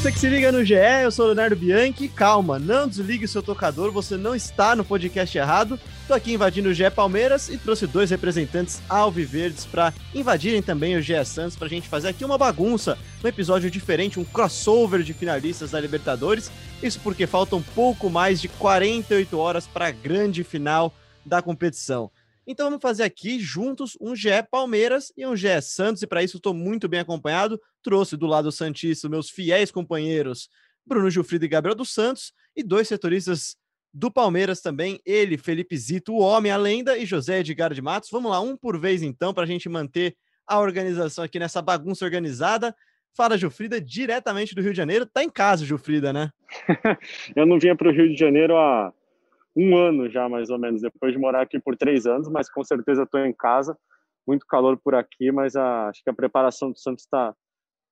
Você que se liga no GE, eu sou Leonardo Bianchi. Calma, não desligue seu tocador, você não está no podcast errado. Tô aqui invadindo o GE Palmeiras e trouxe dois representantes alviverdes para invadirem também o GE Santos pra gente fazer aqui uma bagunça, um episódio diferente, um crossover de finalistas da Libertadores. Isso porque faltam pouco mais de 48 horas para a grande final da competição. Então vamos fazer aqui juntos um GE Palmeiras e um GE Santos, e para isso estou muito bem acompanhado. Trouxe do lado Santista meus fiéis companheiros Bruno Gilfrido e Gabriel dos Santos, e dois setoristas do Palmeiras também, ele, Felipe Zito, o homem, a lenda, e José Edgar de Matos. Vamos lá, um por vez então, para a gente manter a organização aqui nessa bagunça organizada. Fala, Gilfrida, diretamente do Rio de Janeiro. Tá em casa, Gilfrida, né? eu não vinha para o Rio de Janeiro há um ano já, mais ou menos, depois de morar aqui por três anos, mas com certeza estou em casa. Muito calor por aqui, mas a, acho que a preparação do Santos está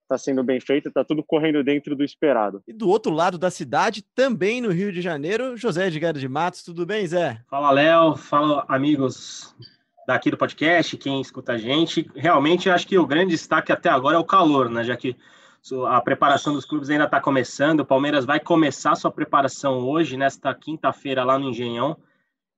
tá sendo bem feita, está tudo correndo dentro do esperado. E do outro lado da cidade, também no Rio de Janeiro, José Edgar de Matos. Tudo bem, Zé? Fala, Léo. Fala, amigos daqui do podcast, quem escuta a gente. Realmente, acho que o grande destaque até agora é o calor, né? Já que a preparação dos clubes ainda está começando. O Palmeiras vai começar sua preparação hoje, nesta quinta-feira, lá no Engenhão.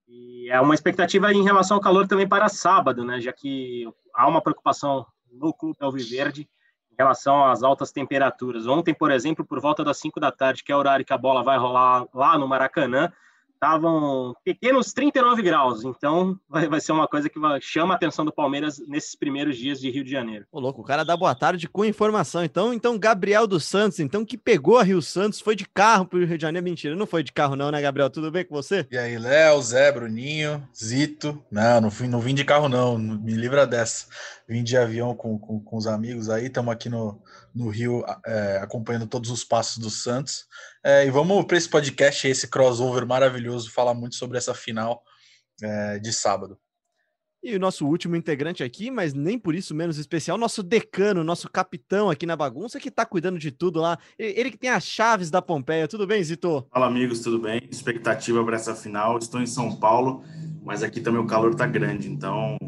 E é uma expectativa em relação ao calor também para sábado, né? Já que há uma preocupação no clube Alviverde em relação às altas temperaturas. Ontem, por exemplo, por volta das 5 da tarde, que é o horário que a bola vai rolar lá no Maracanã, estavam pequenos 39 graus, então vai, vai ser uma coisa que vai, chama a atenção do Palmeiras nesses primeiros dias de Rio de Janeiro. Ô, louco, o cara dá boa tarde com informação. Então, então Gabriel dos Santos, então que pegou a Rio Santos, foi de carro pro Rio de Janeiro. Mentira, não foi de carro não, né, Gabriel? Tudo bem com você? E aí, Léo, Zé, Bruninho, Zito. Não, não, fui, não vim de carro não, me livra dessa. Vim de avião com, com, com os amigos aí, estamos aqui no, no Rio é, acompanhando todos os passos do Santos. É, e vamos para esse podcast, esse crossover maravilhoso, falar muito sobre essa final é, de sábado. E o nosso último integrante aqui, mas nem por isso menos especial, nosso decano, nosso capitão aqui na bagunça, que está cuidando de tudo lá. Ele que tem as chaves da Pompeia. Tudo bem, Zito? Fala, amigos, tudo bem? Expectativa para essa final. Estou em São Paulo, mas aqui também o calor está grande, então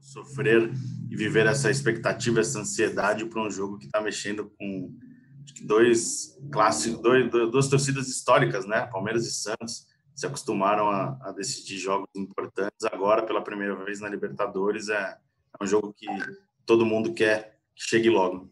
sofrer e viver essa expectativa, essa ansiedade para um jogo que está mexendo com dois clássicos, dois, duas torcidas históricas, né? Palmeiras e Santos se acostumaram a, a, decidir jogos importantes. Agora, pela primeira vez na Libertadores, é, é um jogo que todo mundo quer que chegue logo.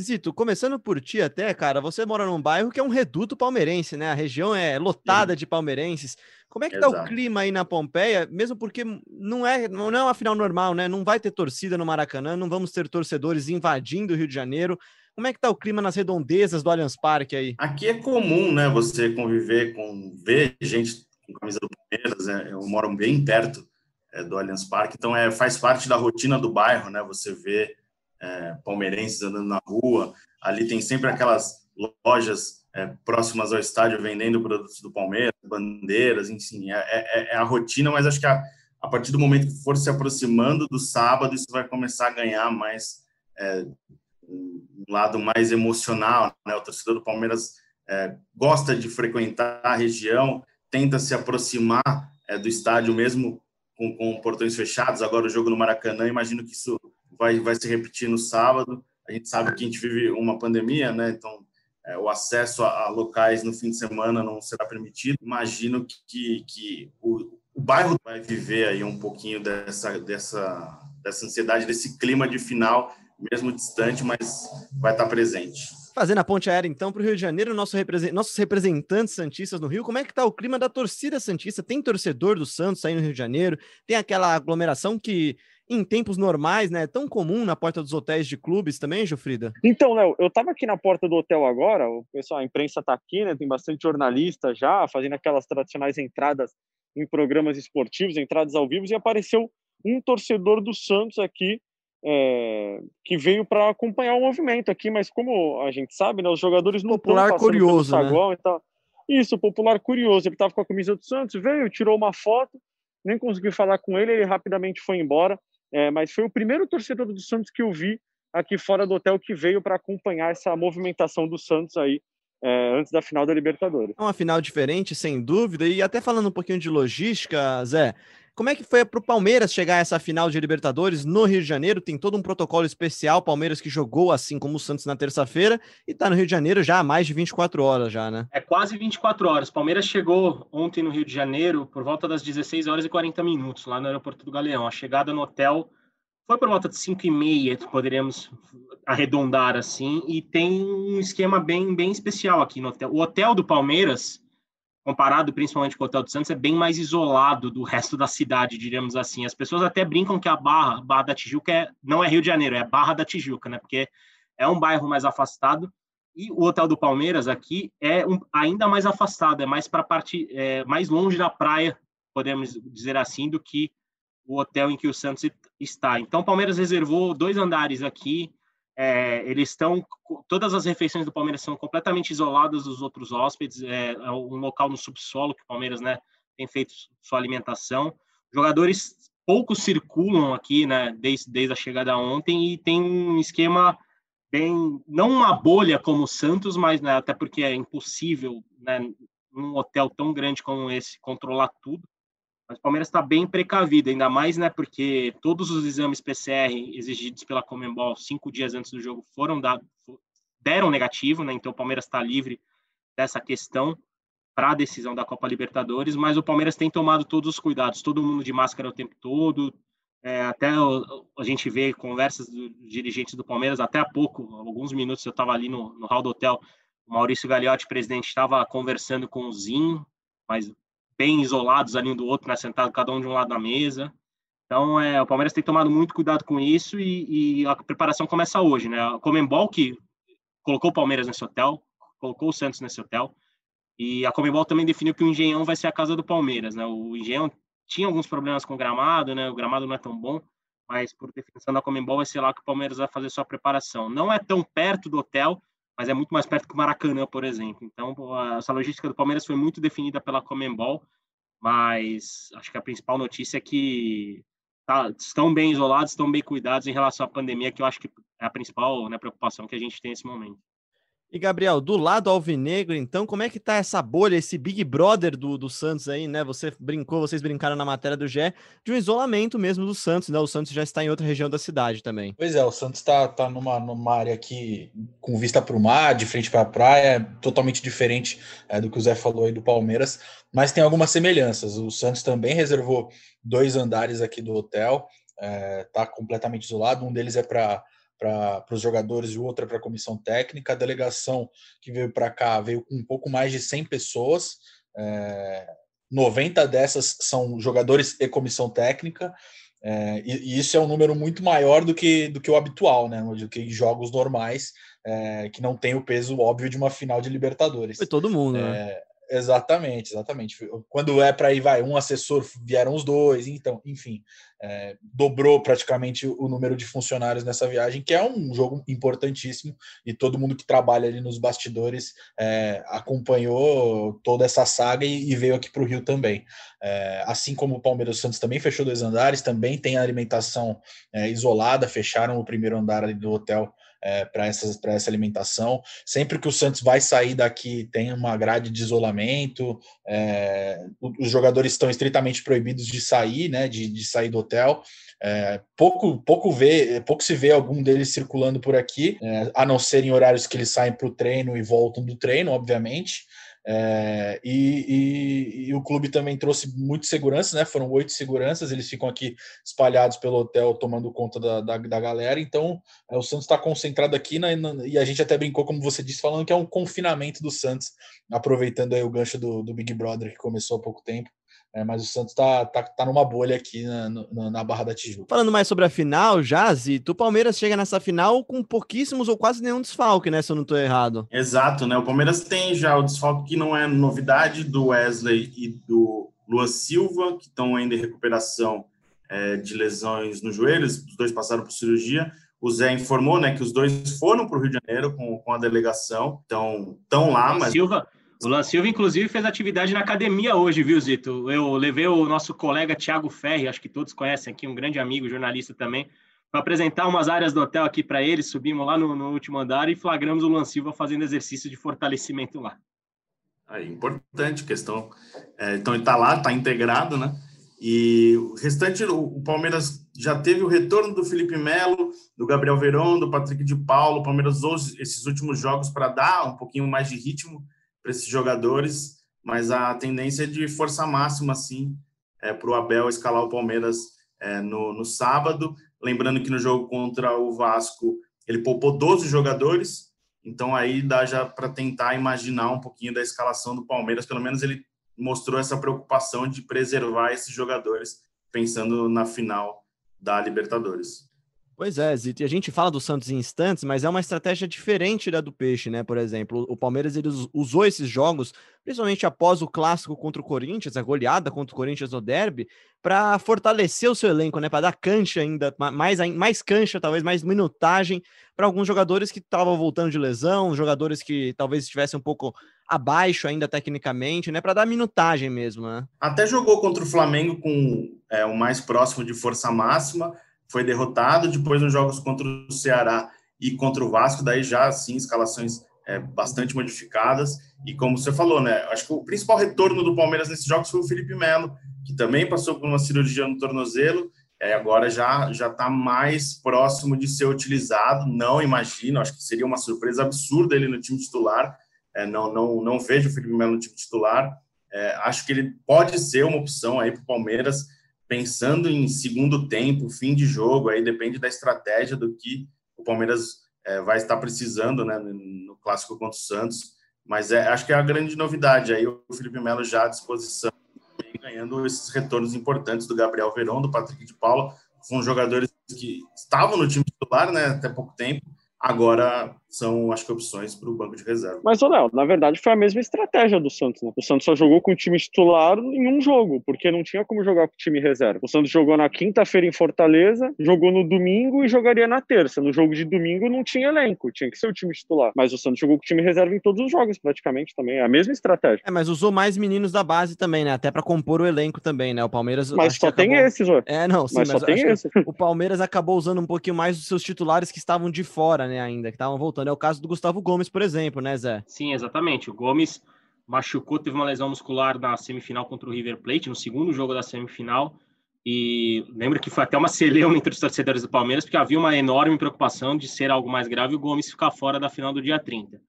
Zito, começando por ti até, cara, você mora num bairro que é um reduto palmeirense, né? A região é lotada Sim. de palmeirenses. Como é que Exato. tá o clima aí na Pompeia? Mesmo porque não é, não é uma final normal, né? Não vai ter torcida no Maracanã, não vamos ter torcedores invadindo o Rio de Janeiro. Como é que tá o clima nas redondezas do Allianz Parque aí? Aqui é comum, né, você conviver com ver gente com camisa do Palmeiras, é, eu moro bem perto é, do Allianz Parque, então é faz parte da rotina do bairro, né? Você vê é, palmeirenses andando na rua, ali tem sempre aquelas lojas é, próximas ao estádio vendendo produtos do Palmeiras, bandeiras, enfim, é, é, é a rotina, mas acho que a, a, partir do momento que for se aproximando do sábado, isso vai começar a ganhar mais é, um lado mais emocional, né? O torcedor do Palmeiras é, gosta de frequentar a região, tenta se aproximar é, do estádio mesmo com, com, portões fechados. Agora o jogo no Maracanã, imagino que isso vai, vai se repetir no sábado. A gente sabe que a gente vive uma pandemia, né? Então é, o acesso a, a, locais no fim de semana não será permitido. Imagino que, que, o, o bairro vai viver aí um pouquinho dessa, dessa, dessa ansiedade, desse clima de final mesmo distante, mas vai estar presente. Fazendo a ponte aérea, então, para o Rio de Janeiro, nosso represent... nossos representantes santistas no Rio, como é que está o clima da torcida santista? Tem torcedor do Santos aí no Rio de Janeiro? Tem aquela aglomeração que, em tempos normais, né, é tão comum na porta dos hotéis de clubes também, Jofrida? Então, Léo, eu estava aqui na porta do hotel agora, o pessoal, a imprensa está aqui, né, tem bastante jornalista já, fazendo aquelas tradicionais entradas em programas esportivos, entradas ao vivo, e apareceu um torcedor do Santos aqui é, que veio para acompanhar o movimento aqui, mas como a gente sabe, né, os jogadores não popular curioso, né? e tal. Isso, popular curioso. Ele estava com a camisa do Santos, veio, tirou uma foto, nem consegui falar com ele, ele rapidamente foi embora. É, mas foi o primeiro torcedor do Santos que eu vi aqui fora do hotel que veio para acompanhar essa movimentação do Santos aí é, antes da final da Libertadores. É uma final diferente, sem dúvida. E até falando um pouquinho de logística, Zé, como é que foi para o Palmeiras chegar a essa final de Libertadores no Rio de Janeiro? Tem todo um protocolo especial, Palmeiras que jogou assim como o Santos na terça-feira e está no Rio de Janeiro já há mais de 24 horas já, né? É quase 24 horas. Palmeiras chegou ontem no Rio de Janeiro por volta das 16 horas e 40 minutos lá no aeroporto do Galeão. A chegada no hotel foi por volta de 5 e meia, poderíamos arredondar assim, e tem um esquema bem, bem especial aqui no hotel. O hotel do Palmeiras, comparado principalmente com o hotel do Santos, é bem mais isolado do resto da cidade, diríamos assim. As pessoas até brincam que a Barra, Barra da Tijuca, é, não é Rio de Janeiro, é Barra da Tijuca, né? Porque é um bairro mais afastado. E o hotel do Palmeiras aqui é um, ainda mais afastado, é mais para parte, é, mais longe da praia, podemos dizer assim, do que o hotel em que o Santos está. Então, o Palmeiras reservou dois andares aqui. É, eles estão. Todas as refeições do Palmeiras são completamente isoladas dos outros hóspedes. É, é um local no subsolo que o Palmeiras né, tem feito sua alimentação. Jogadores poucos circulam aqui, né, desde, desde a chegada ontem, e tem um esquema bem. Não uma bolha como o Santos, mas né, até porque é impossível, né, num hotel tão grande como esse, controlar tudo. Mas o Palmeiras está bem precavido, ainda mais, né? Porque todos os exames PCR exigidos pela Comembol cinco dias antes do jogo foram dados, deram negativo, né? Então o Palmeiras está livre dessa questão para a decisão da Copa Libertadores, mas o Palmeiras tem tomado todos os cuidados, todo mundo de máscara o tempo todo. É, até a gente vê conversas dos dirigentes do Palmeiras, até há pouco, alguns minutos eu estava ali no, no hall do hotel, o Maurício Gagliotti, presidente, estava conversando com o Zinho, mas bem isolados ali um do outro, né, sentado cada um de um lado da mesa. Então, é, o Palmeiras tem tomado muito cuidado com isso e, e a preparação começa hoje, né? A Comembol que colocou o Palmeiras nesse hotel, colocou o Santos nesse hotel, e a Comembol também definiu que o Engenhão vai ser a casa do Palmeiras, né? O Engenhão tinha alguns problemas com o gramado, né? O gramado não é tão bom, mas por definição da Comembol vai ser lá que o Palmeiras vai fazer sua preparação. Não é tão perto do hotel, mas é muito mais perto que o Maracanã, por exemplo. Então, essa logística do Palmeiras foi muito definida pela Comembol, mas acho que a principal notícia é que tá, estão bem isolados, estão bem cuidados em relação à pandemia, que eu acho que é a principal né, preocupação que a gente tem nesse momento. E, Gabriel, do lado alvinegro, então, como é que tá essa bolha, esse Big Brother do, do Santos aí, né? Você brincou, vocês brincaram na matéria do Gé, de um isolamento mesmo do Santos, né? O Santos já está em outra região da cidade também. Pois é, o Santos está tá numa, numa área aqui com vista para o mar, de frente para a praia, totalmente diferente é, do que o Zé falou aí do Palmeiras, mas tem algumas semelhanças. O Santos também reservou dois andares aqui do hotel, é, tá completamente isolado, um deles é para para os jogadores e outra para a comissão técnica. A delegação que veio para cá veio com um pouco mais de 100 pessoas, é, 90 dessas são jogadores e comissão técnica. É, e, e, isso é um número muito maior do que, do que o habitual, né? Do que jogos normais, é, que não tem o peso óbvio de uma final de Libertadores. Foi todo mundo, né? Exatamente, exatamente. Quando é para ir, vai, um assessor, vieram os dois, então, enfim, é, dobrou praticamente o número de funcionários nessa viagem, que é um jogo importantíssimo, e todo mundo que trabalha ali nos bastidores é, acompanhou toda essa saga e, e veio aqui para o Rio também. É, assim como o Palmeiras Santos também fechou dois andares, também tem alimentação é, isolada, fecharam o primeiro andar ali do hotel é, para essa alimentação. Sempre que o Santos vai sair daqui, tem uma grade de isolamento, é, os jogadores estão estritamente proibidos de sair, né, de, de sair do hotel. É, pouco, pouco, vê, pouco se vê algum deles circulando por aqui, é, a não ser em horários que eles saem para o treino e voltam do treino, obviamente. É, e, e, e, o clube também trouxe muito segurança, né? Foram oito seguranças, eles ficam aqui espalhados pelo hotel tomando conta da, da, da galera. Então, é, o Santos está concentrado aqui na, na, e a gente até brincou, como você disse, falando que é um confinamento do Santos, aproveitando aí o gancho do, do Big Brother que começou há pouco tempo. É, mas o Santos tá, tá, tá numa bolha aqui na, na, na, Barra da Tijuca. Falando mais sobre a final, já, Zito, o Palmeiras chega nessa final com pouquíssimos ou quase nenhum desfalque, né? Se eu não estou errado. Exato, né? O Palmeiras tem já o desfalque que não é novidade do Wesley e do Lua Silva, que estão ainda em recuperação é, de lesões nos joelhos, os dois passaram por cirurgia. O Zé informou né, que os dois foram para o Rio de Janeiro com, com a delegação, então estão lá, mas. Silva, o Lan Silva, inclusive, fez atividade na academia hoje, viu, Zito? Eu levei o nosso colega Tiago Ferri, acho que todos conhecem aqui, um grande amigo, jornalista também, para apresentar umas áreas do hotel aqui para ele. Subimos lá no, no, último andar e flagramos o Lan Silva fazendo exercício de fortalecimento lá. Importante questão. É, então, ele está lá, está integrado, né? E o restante, o Palmeiras já teve o retorno do Felipe Melo, do Gabriel Verón, do Patrick de Paulo. O Palmeiras usou esses últimos jogos para dar um pouquinho mais de ritmo para esses jogadores, mas a tendência é de força máxima, sim, é, para o Abel escalar o Palmeiras é, no, no sábado. Lembrando que no jogo contra o Vasco ele poupou 12 jogadores, então aí dá já para tentar imaginar um pouquinho da escalação do Palmeiras. Pelo menos ele mostrou essa preocupação de preservar esses jogadores, pensando na final da Libertadores. Pois é, Zito, e a gente fala do Santos em instantes, mas é uma estratégia diferente da do Peixe, né? Por exemplo, o Palmeiras ele usou esses jogos, principalmente após o clássico contra o Corinthians, a goleada contra o Corinthians no derby, para fortalecer o seu elenco, né? Para dar cancha ainda, mais, mais cancha, talvez mais minutagem para alguns jogadores que estavam voltando de lesão, jogadores que talvez estivessem um pouco abaixo ainda tecnicamente, né? Para dar minutagem mesmo, né? Até jogou contra o Flamengo com é, o mais próximo de força máxima foi derrotado. Depois, nos jogos contra o Ceará e contra o Vasco, daí já, assim, escalações é, bastante modificadas. E como você falou, né? Acho que o principal retorno do Palmeiras nesses jogos foi o Felipe Melo, que também passou por uma cirurgia no tornozelo. É, agora já já está mais próximo de ser utilizado. Não imagino, acho que seria uma surpresa absurda ele no time titular. É, não, não, não vejo o Felipe Melo no time titular. É, acho que ele pode ser uma opção aí para o Palmeiras pensando em segundo tempo, fim de jogo, aí depende da estratégia do que o Palmeiras é, vai estar precisando né, no clássico contra o Santos. Mas é, acho que é a grande novidade. Aí o Felipe Melo já à disposição, ganhando esses retornos importantes do Gabriel Verão, do Patrick de Paula, são jogadores que estavam no time titular né, até pouco tempo. Agora são, acho que, opções para o banco de reserva. Mas, Léo, na verdade foi a mesma estratégia do Santos. Né? O Santos só jogou com o time titular em um jogo, porque não tinha como jogar com o time reserva. O Santos jogou na quinta-feira em Fortaleza, jogou no domingo e jogaria na terça. No jogo de domingo não tinha elenco, tinha que ser o time titular. Mas o Santos jogou com o time reserva em todos os jogos, praticamente, também. É a mesma estratégia. É, mas usou mais meninos da base também, né? Até para compor o elenco também, né? O Palmeiras. Mas só tem acabou... esses, ué. É, não, sim, mas, mas só tem esses. O Palmeiras acabou usando um pouquinho mais os seus titulares que estavam de fora, né, ainda, que estavam voltando É o caso do Gustavo Gomes, por exemplo, né, Zé? Sim, exatamente. O Gomes machucou, teve uma lesão muscular na semifinal contra o River Plate, no segundo jogo da semifinal. E lembro que foi até uma celeuma entre os torcedores do Palmeiras, porque havia uma enorme preocupação de ser algo mais grave e o Gomes ficar fora da final do dia 30.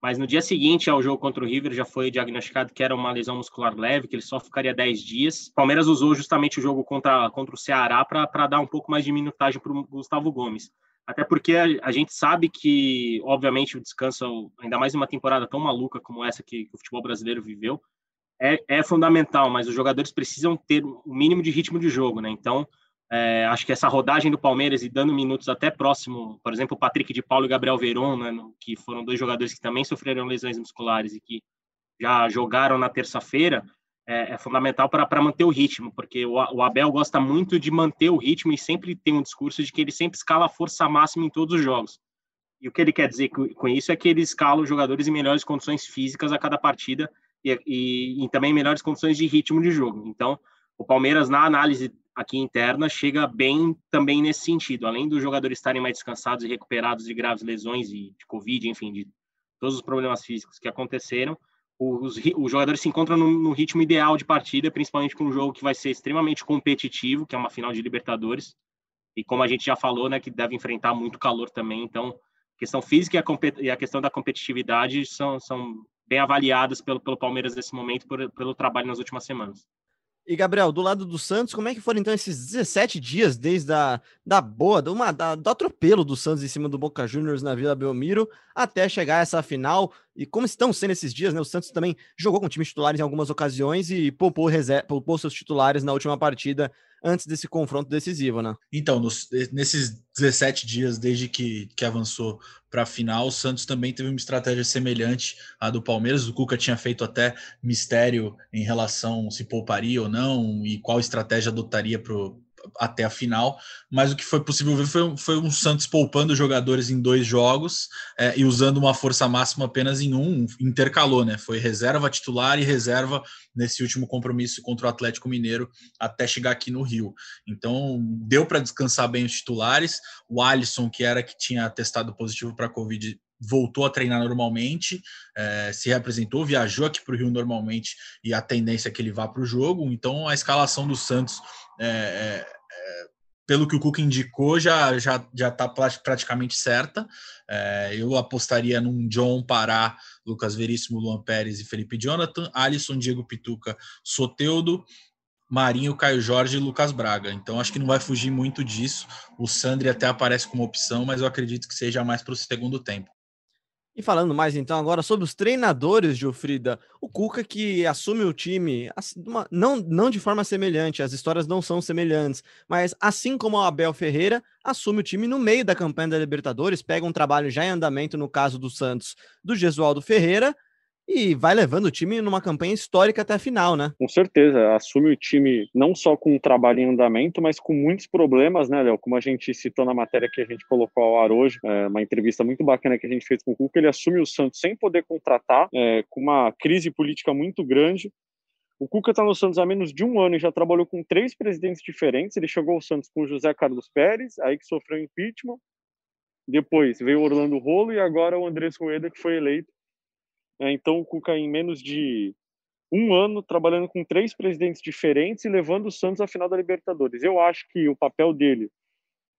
Mas no dia seguinte ao jogo contra o River já foi diagnosticado que era uma lesão muscular leve, que ele só ficaria 10 dias. O Palmeiras usou justamente o jogo contra, contra o Ceará para dar um pouco mais de minutagem para o Gustavo Gomes. Até porque a, a, gente sabe que, obviamente, o descanso, ainda mais em uma temporada tão maluca como essa que, que o futebol brasileiro viveu, é, é, fundamental, mas os jogadores precisam ter o um mínimo de ritmo de jogo, né? Então, é, acho que essa rodagem do Palmeiras e dando minutos até próximo, por exemplo, o Patrick de Paulo e Gabriel Veron, né, que foram dois jogadores que também sofreram lesões musculares e que já jogaram na terça-feira, é, é fundamental para manter o ritmo, porque o, o, Abel gosta muito de manter o ritmo e sempre tem um discurso de que ele sempre escala a força máxima em todos os jogos. E o que ele quer dizer com, isso é que ele escala os jogadores em melhores condições físicas a cada partida e, e, e também em melhores condições de ritmo de jogo. Então, o Palmeiras, na análise aqui interna, chega bem também nesse sentido. Além dos jogadores estarem mais descansados e recuperados de graves lesões e de Covid, enfim, de todos os problemas físicos que aconteceram, os, os jogadores se encontram no, no, ritmo ideal de partida, principalmente com um jogo que vai ser extremamente competitivo, que é uma final de Libertadores, e como a gente já falou, né, que deve enfrentar muito calor também, então a questão física e a, e a questão da competitividade são, são bem avaliadas pelo, pelo Palmeiras nesse momento, por, pelo trabalho nas últimas semanas. E, Gabriel, do lado do Santos, como é que foram então esses 17 dias desde a da boa, do, uma, da, do atropelo do Santos em cima do Boca Juniors na Vila Belmiro até chegar a essa final? E como estão sendo esses dias, né? O Santos também jogou com times titulares em algumas ocasiões e poupou, poupou seus titulares na última partida antes desse confronto decisivo, né? Então, nos, nesses 17 dias desde que, que avançou para a final, o Santos também teve uma estratégia semelhante à do Palmeiras. O Cuca tinha feito até mistério em relação se pouparia ou não e qual estratégia adotaria para até a final, mas o que foi possível ver foi, foi um Santos poupando jogadores em dois jogos é, e usando uma força máxima apenas em um, intercalou, né? Foi reserva titular e reserva nesse último compromisso contra o Atlético Mineiro até chegar aqui no Rio. Então deu para descansar bem os titulares. O Alisson, que era que tinha testado positivo para Covid, voltou a treinar normalmente, é, se representou, viajou aqui para o Rio normalmente e a tendência é que ele vá para o jogo. Então a escalação do Santos é, é, pelo que o Cuca indicou, já já já está praticamente certa. É, eu apostaria num John Pará, Lucas Veríssimo, Luan Pérez e Felipe Jonathan, Alisson, Diego Pituca, Soteudo, Marinho, Caio Jorge e Lucas Braga. Então acho que não vai fugir muito disso. O Sandri até aparece como opção, mas eu acredito que seja mais para o segundo tempo. E falando mais então agora sobre os treinadores, Gilfrida, o Cuca que assume o time, não, não de forma semelhante, as histórias não são semelhantes, mas assim como o Abel Ferreira, assume o time no meio da campanha da Libertadores, pega um trabalho já em andamento no caso do Santos, do Gesualdo Ferreira, e vai levando o time numa campanha histórica até a final, né? Com certeza, assume o time não só com um trabalho em andamento, mas com muitos problemas, né, Léo? Como a gente citou na matéria que a gente colocou ao ar hoje, é, uma entrevista muito bacana que a gente fez com o Cuca, ele assume o Santos sem poder contratar, é, com uma crise política muito grande. O Cuca está no Santos há menos de um ano e já trabalhou com três presidentes diferentes. Ele chegou ao Santos com José Carlos Pérez, aí que sofreu impeachment. Depois veio Orlando Rolo e agora o Andrés Rueda, que foi eleito então, o Cuca, em menos de um ano, trabalhando com três presidentes diferentes e levando o Santos à final da Libertadores. Eu acho que o papel dele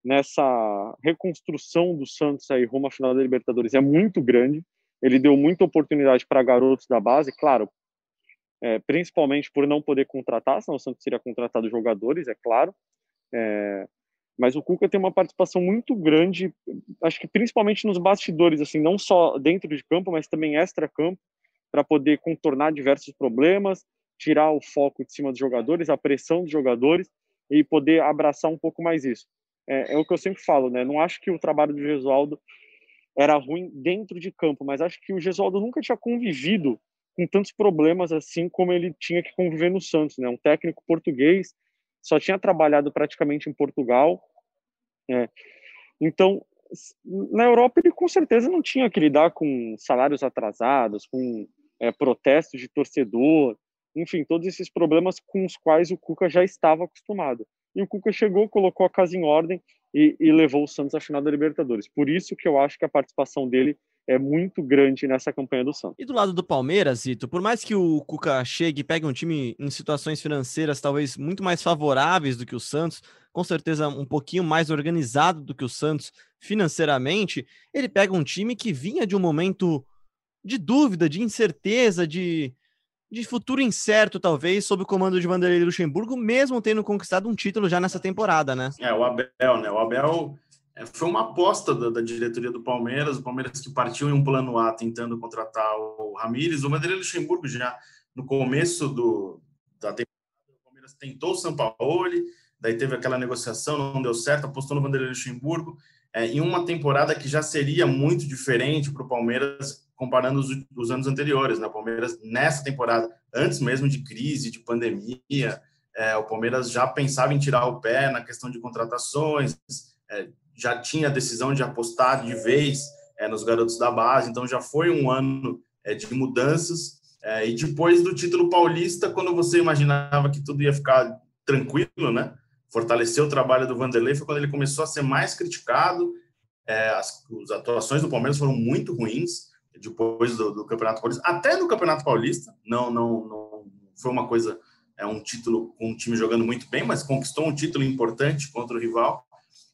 nessa reconstrução do Santos aí rumo à final da Libertadores é muito grande. Ele deu muita oportunidade para garotos da base, claro, é, principalmente por não poder contratar, senão o Santos teria contratado jogadores, é claro. É, mas o Cuca tem uma participação muito grande, acho que principalmente nos bastidores, assim, não só dentro de campo, mas também extra-campo, para poder contornar diversos problemas, tirar o foco de cima dos jogadores, a pressão dos jogadores e poder abraçar um pouco mais isso. É, é o que eu sempre falo, né? Não acho que o trabalho do Gesualdo era ruim dentro de campo, mas acho que o Gesualdo nunca tinha convivido com tantos problemas assim como ele tinha que conviver no Santos, né? Um técnico português só tinha trabalhado praticamente em Portugal é. Então, na Europa ele com certeza não tinha que lidar com salários atrasados, com é, protestos de torcedor, enfim, todos esses problemas com os quais o Cuca já estava acostumado. E o Cuca chegou, colocou a casa em ordem e, e levou o Santos à final da Libertadores. Por isso que eu acho que a participação dele é muito grande nessa campanha do Santos. E do lado do Palmeiras, Zito, por mais que o Cuca chegue e pegue um time em situações financeiras talvez muito mais favoráveis do que o Santos, com certeza um pouquinho mais organizado do que o Santos financeiramente, ele pega um time que vinha de um momento de dúvida, de incerteza, de, de futuro incerto, talvez, sob o comando de Vanderlei Luxemburgo, mesmo tendo conquistado um título já nessa temporada, né? É, o Abel, né? O Abel foi uma aposta da, da, diretoria do Palmeiras, o Palmeiras que partiu em um plano A tentando contratar o Ramires, o Vanderlei Luxemburgo já no começo do, da temporada, o Palmeiras tentou o Sampaoli, daí teve aquela negociação, não deu certo, apostou no Vanderlei Luxemburgo, é, em uma temporada que já seria muito diferente para o Palmeiras comparando os, os, anos anteriores, né? O Palmeiras nessa temporada, antes mesmo de crise, de pandemia, é, o Palmeiras já pensava em tirar o pé na questão de contratações, é, já tinha a decisão de apostar de vez é, nos garotos da base, então já foi um ano é, de mudanças. É, e depois do título paulista, quando você imaginava que tudo ia ficar tranquilo, né? Fortaleceu o trabalho do Vanderlei foi quando ele começou a ser mais criticado. É, as, as, atuações do Palmeiras foram muito ruins depois do, do, Campeonato Paulista, até no Campeonato Paulista. Não, não, não foi uma coisa, é um título um time jogando muito bem, mas conquistou um título importante contra o rival.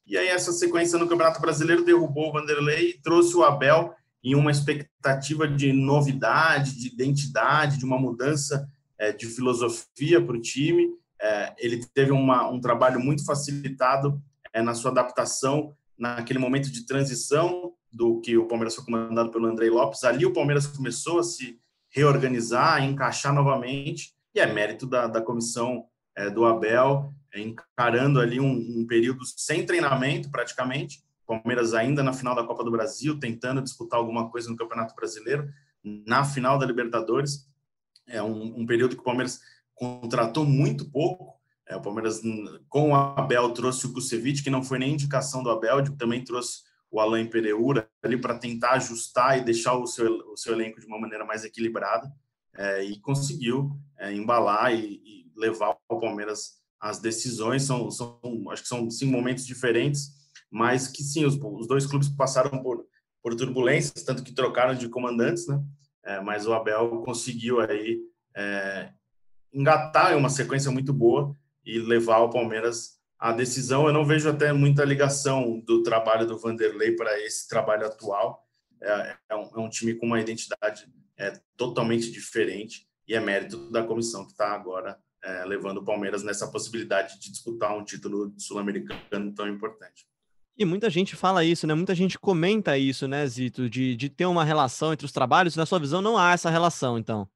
E aí essa sequência no Campeonato Brasileiro derrubou o Vanderlei e trouxe o Abel em uma expectativa de novidade, de identidade, de uma mudança é, de filosofia para o time. É, ele teve uma, um trabalho muito facilitado é, na sua adaptação naquele momento de transição do que o Palmeiras foi comandado pelo Andrei Lopes. Ali o Palmeiras começou a se reorganizar, a encaixar novamente, e é mérito da, da comissão é, do Abel encarando ali um, um período sem treinamento praticamente. Palmeiras ainda na final da Copa do Brasil, tentando disputar alguma coisa no Campeonato Brasileiro, na final da Libertadores. É um, um período que o Palmeiras contratou muito pouco. É, o Palmeiras, com o Abel, trouxe o Kusevich, que não foi nem indicação do Abel, também trouxe o Alain Pereira ali para tentar ajustar e deixar o seu, o seu elenco de uma maneira mais equilibrada. É, e conseguiu é, embalar e, e, levar o Palmeiras às decisões. São, são, acho que são sim momentos diferentes, mas que sim, os, os dois clubes passaram por, por turbulências, tanto que trocaram de comandantes, né? É, mas o Abel conseguiu aí é, engatar uma sequência muito boa e levar o Palmeiras à decisão. Eu não vejo até muita ligação do trabalho do Vanderlei para esse trabalho atual. É, é, um, é um, time com uma identidade é, totalmente diferente e é mérito da comissão que está agora é, levando o Palmeiras nessa possibilidade de disputar um título sul-americano tão importante. E muita gente fala isso, né? Muita gente comenta isso, né, Zito, de, de ter uma relação entre os trabalhos. Na sua visão, não há essa relação, então.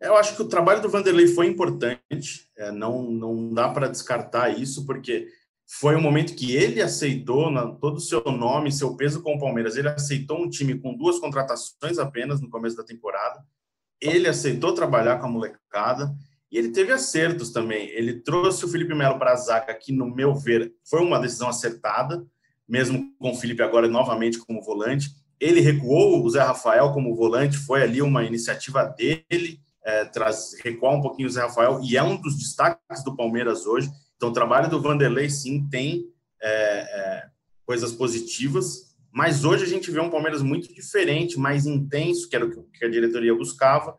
Eu acho que o trabalho do Vanderlei foi importante, é, não, não dá para descartar isso, porque foi um momento que ele aceitou na, todo o seu nome, seu peso com o Palmeiras. Ele aceitou um time com duas contratações apenas no começo da temporada. Ele aceitou trabalhar com a molecada e ele teve acertos também. Ele trouxe o Felipe Melo para a zaga, que, no meu ver, foi uma decisão acertada, mesmo com o Felipe agora novamente como volante. Ele recuou o Zé Rafael como volante, foi ali uma iniciativa dele é, traz, recuar um pouquinho o Zé Rafael, e é um dos destaques do Palmeiras hoje. Então, o trabalho do Vanderlei, sim, tem é, é, coisas positivas, mas hoje a gente vê um Palmeiras muito diferente, mais intenso, que era o que a diretoria buscava.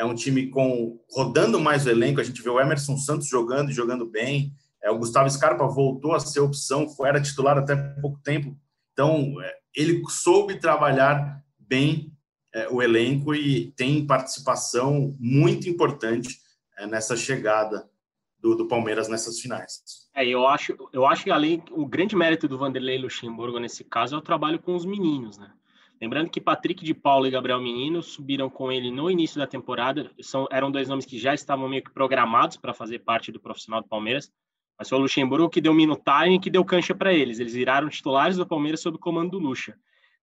É um time com rodando mais o elenco, a gente vê o Emerson Santos jogando e jogando bem. É, o Gustavo Scarpa voltou a ser opção, era titular até pouco tempo. Então, é, ele soube trabalhar bem é, o elenco e tem participação muito importante é, nessa chegada do, do, Palmeiras nessas finais. É, eu acho, eu acho que além o grande mérito do Vanderlei Luxemburgo nesse caso é o trabalho com os meninos, né? Lembrando que Patrick de Paulo e Gabriel Menino subiram com ele no início da temporada. São, eram dois nomes que já estavam meio que programados para fazer parte do profissional do Palmeiras. Mas foi o Luxemburgo que deu minutagem e que deu cancha para eles. Eles viraram titulares do Palmeiras sob o comando do Lucha.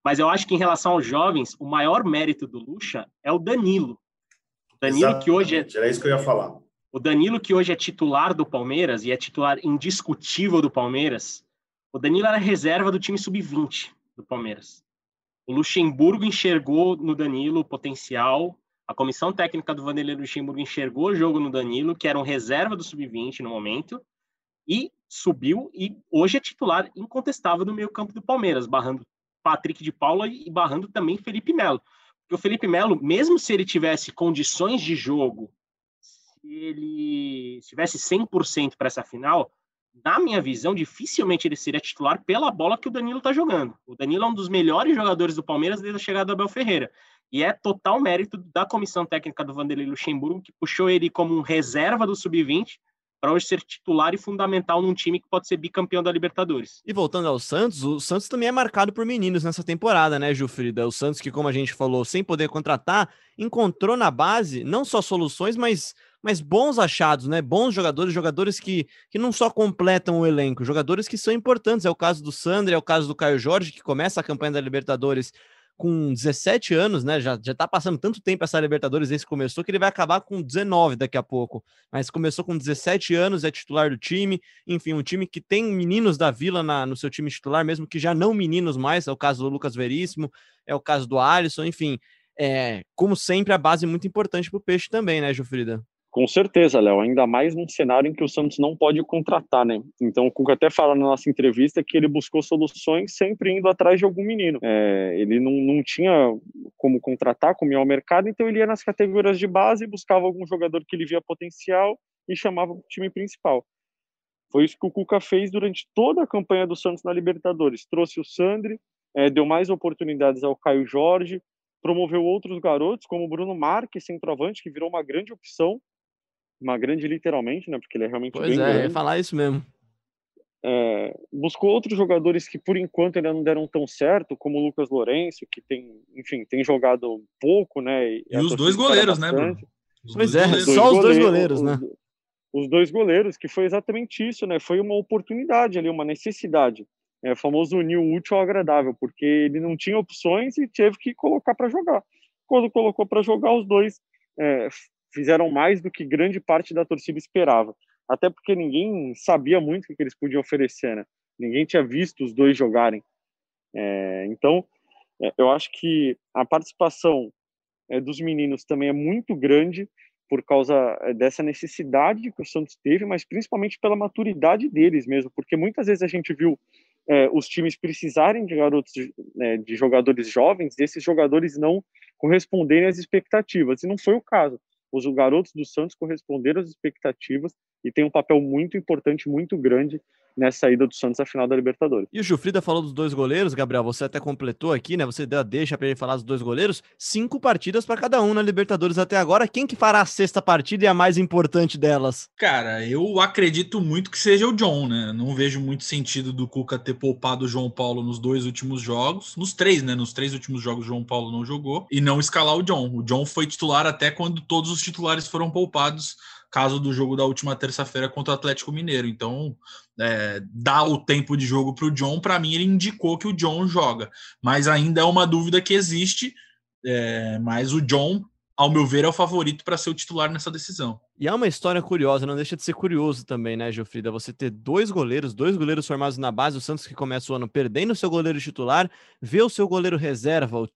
Mas eu acho que em relação aos jovens, o maior mérito do Lucha é o Danilo. O Danilo Exatamente. que hoje é. Era isso que eu ia falar. O Danilo que hoje é titular do Palmeiras e é titular indiscutível do Palmeiras. O Danilo era reserva do time sub-20 do Palmeiras. O Luxemburgo enxergou no Danilo o potencial. A comissão técnica do Vanderlei Luxemburgo enxergou o jogo no Danilo, que era um reserva do sub-20 no momento, e subiu e hoje é titular incontestável do meio-campo do Palmeiras, barrando Patrick de Paula e barrando também Felipe Melo. Porque o Felipe Melo, mesmo se ele tivesse condições de jogo, se ele tivesse 100% para essa final, na minha visão, dificilmente ele seria titular pela bola que o Danilo está jogando. O Danilo é um dos melhores jogadores do Palmeiras desde a chegada do Abel Ferreira. E é total mérito da comissão técnica do Vanderlei Luxemburgo, que puxou ele como um reserva do Sub-20 para hoje ser titular e fundamental num time que pode ser bicampeão da Libertadores. E voltando ao Santos, o Santos também é marcado por meninos nessa temporada, né, Jufrida? O Santos que, como a gente falou, sem poder contratar, encontrou na base não só soluções, mas, mas bons achados, né? Bons jogadores, jogadores que, que não só completam o elenco, jogadores que são importantes. É o caso do Sandro, é o caso do Caio Jorge, que começa a campanha da Libertadores com 17 anos, né? Já, já tá passando tanto tempo essa Libertadores desde que começou que ele vai acabar com 19 daqui a pouco. Mas começou com 17 anos, é titular do time. Enfim, um time que tem meninos da vila na, no seu time titular, mesmo que já não meninos mais. É o caso do Lucas Veríssimo, é o caso do Alisson, enfim. É, como sempre, a base muito importante para o Peixe também, né, Jufrida? Com certeza, Léo, ainda mais num cenário em que o Santos não pode contratar, né? Então, o Cuca até fala na nossa entrevista que ele buscou soluções sempre indo atrás de algum menino. É, ele não, não tinha como contratar, como ir ao mercado, então ele ia nas categorias de base, buscava algum jogador que ele via potencial e chamava o time principal. Foi isso que o Cuca fez durante toda a campanha do Santos na Libertadores. Trouxe o Sandri, é, deu mais oportunidades ao Caio Jorge, promoveu outros garotos, como o Bruno Marques, centroavante, que virou uma grande opção uma grande literalmente, né? Porque ele é realmente pois bem é, grande. ia falar isso mesmo. É, buscou outros jogadores que por enquanto ainda não deram tão certo, como o Lucas Lourenço, que tem, enfim, tem jogado pouco, né? E, e os dois goleiros, né, Bruno? Os pois é, só os dois goleiros, né? Os, os dois goleiros, que foi exatamente isso, né? Foi uma oportunidade ali, uma necessidade. É, o famoso unir o útil ao agradável, porque ele não tinha opções e teve que colocar para jogar. Quando colocou para jogar, os dois é, fizeram mais do que grande parte da torcida esperava. Até porque ninguém sabia muito o que eles podiam oferecer, né? Ninguém tinha visto os dois jogarem. É, então, é, eu acho que a participação é, dos meninos também é muito grande por causa é, dessa necessidade que o Santos teve, mas principalmente pela maturidade deles mesmo, porque muitas vezes a gente viu é, os times precisarem de garotos, de jogadores jovens, e esses jogadores não corresponderem às expectativas, e não foi o caso. Os garotos do Santos corresponderam às expectativas e tem um papel muito importante, muito grande nessa ida do Santos à final da Libertadores. E o Gilfrida falou dos dois goleiros, Gabriel, você até completou aqui, né? Você deu a deixa para ele falar dos dois goleiros, cinco partidas para cada um na Libertadores até agora. Quem que fará a sexta partida e a mais importante delas? Cara, eu acredito muito que seja o John, né? Não vejo muito sentido do Cuca ter poupado o João Paulo nos dois últimos jogos, nos três, né? Nos três últimos jogos o João Paulo não jogou e não escalar o John. O John foi titular até quando todos os titulares foram poupados caso do jogo da última terça-feira contra o Atlético Mineiro. Então, é, dá o tempo de jogo para o John, para mim ele indicou que o John joga, mas ainda é uma dúvida que existe. É, mas o John, ao meu ver, é o favorito para ser o titular nessa decisão. E é uma história curiosa, não deixa de ser curioso também, né, Gilfrida? Você ter dois goleiros, dois goleiros formados na base, o Santos que começa o ano perdendo o seu goleiro titular, vê o seu goleiro reserva, o,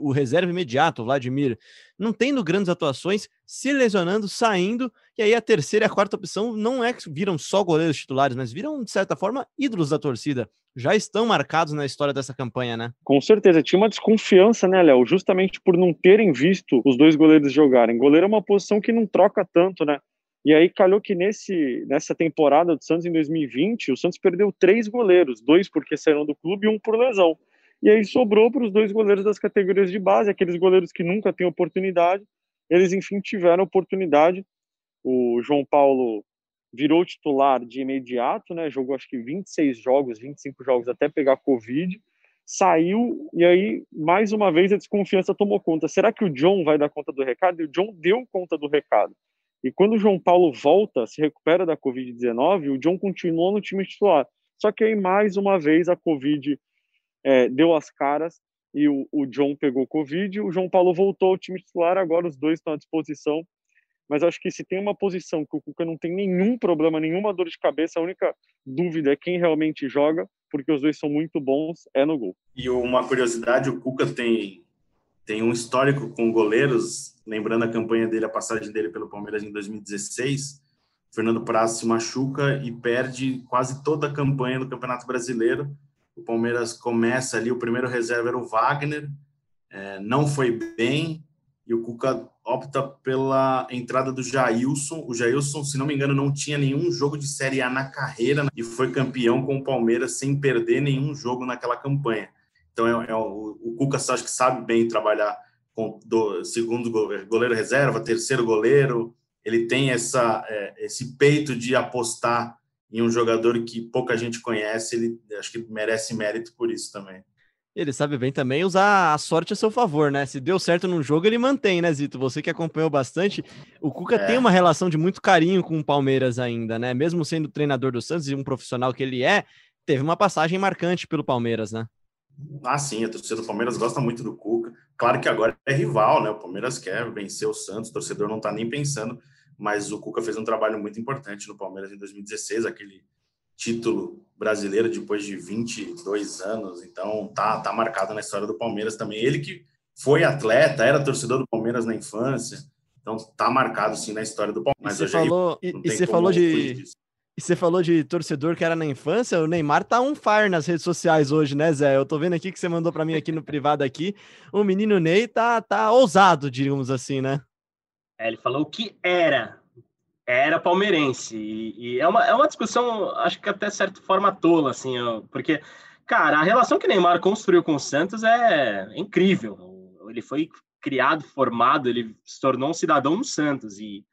o reserva imediato, o Vladimir, não tendo grandes atuações, se lesionando, saindo, e aí a terceira e a quarta opção não é que viram só goleiros titulares, mas viram, de certa forma, ídolos da torcida. Já estão marcados na história dessa campanha, né? Com certeza. Tinha uma desconfiança, né, Léo? Justamente por não terem visto os dois goleiros jogarem. Goleiro é uma posição que não troca tanto tanto, né? E aí calhou que nesse, nessa temporada do Santos em 2020, o Santos perdeu três goleiros, dois porque saíram do clube e um por lesão. E aí sobrou para os dois goleiros das categorias de base, aqueles goleiros que nunca têm oportunidade, eles enfim tiveram oportunidade. O João Paulo virou titular de imediato, né? Jogou acho que 26 jogos, 25 jogos até pegar Covid. Saiu e aí, mais uma vez, a desconfiança tomou conta. Será que o John vai dar conta do recado? E o John deu conta do recado. E quando o João Paulo volta, se recupera da Covid-19, o John continuou no time titular. Só que aí, mais uma vez, a Covid é, deu as caras e o, o John pegou Covid. O João Paulo voltou ao time titular, agora os dois estão à disposição. Mas acho que se tem uma posição que o Cuca não tem nenhum problema, nenhuma dor de cabeça, a única dúvida é quem realmente joga, porque os dois são muito bons, é no gol. E uma curiosidade, o Cuca tem tem um histórico com goleiros, lembrando a campanha dele, a passagem dele pelo Palmeiras em 2016. Fernando Praz se machuca e perde quase toda a campanha do Campeonato Brasileiro. O Palmeiras começa ali, o primeiro reserva era o Wagner, é, não foi bem, e o Cuca opta pela entrada do Jailson. O Jailson, se não me engano, não tinha nenhum jogo de Série A na carreira e foi campeão com o Palmeiras sem perder nenhum jogo naquela campanha. Então, é, é o, o Cuca acho que sabe bem trabalhar com do, segundo goleiro reserva, terceiro goleiro. Ele tem essa, é, esse peito de apostar em um jogador que pouca gente conhece. Ele acho que merece mérito por isso também. Ele sabe bem também usar a sorte a seu favor, né? Se deu certo num jogo, ele mantém, né, Zito? Você que acompanhou bastante, o Cuca é. tem uma relação de muito carinho com o Palmeiras ainda, né? Mesmo sendo treinador do Santos e um profissional que ele é, teve uma passagem marcante pelo Palmeiras, né? Ah, sim, a torcida do Palmeiras gosta muito do Cuca. Claro que agora é rival, né? O Palmeiras quer vencer o Santos, o torcedor não está nem pensando, mas o Cuca fez um trabalho muito importante no Palmeiras em 2016, aquele título brasileiro depois de 22 anos. Então, tá, tá marcado na história do Palmeiras também. Ele que foi atleta, era torcedor do Palmeiras na infância. Então, tá marcado sim na história do Palmeiras. E você falou, e, e você falou de e você falou de torcedor que era na infância, o Neymar tá um fire nas redes sociais hoje, né, Zé? Eu tô vendo aqui que você mandou para mim aqui no privado aqui. O menino Ney tá, tá ousado, digamos assim, né? É, ele falou que era, era palmeirense. E, e, é, uma, é uma discussão, acho que até certa forma tola, assim, porque, cara, a relação que Neymar construiu com o Santos é incrível. Ele foi criado, formado, ele se tornou um cidadão no Santos e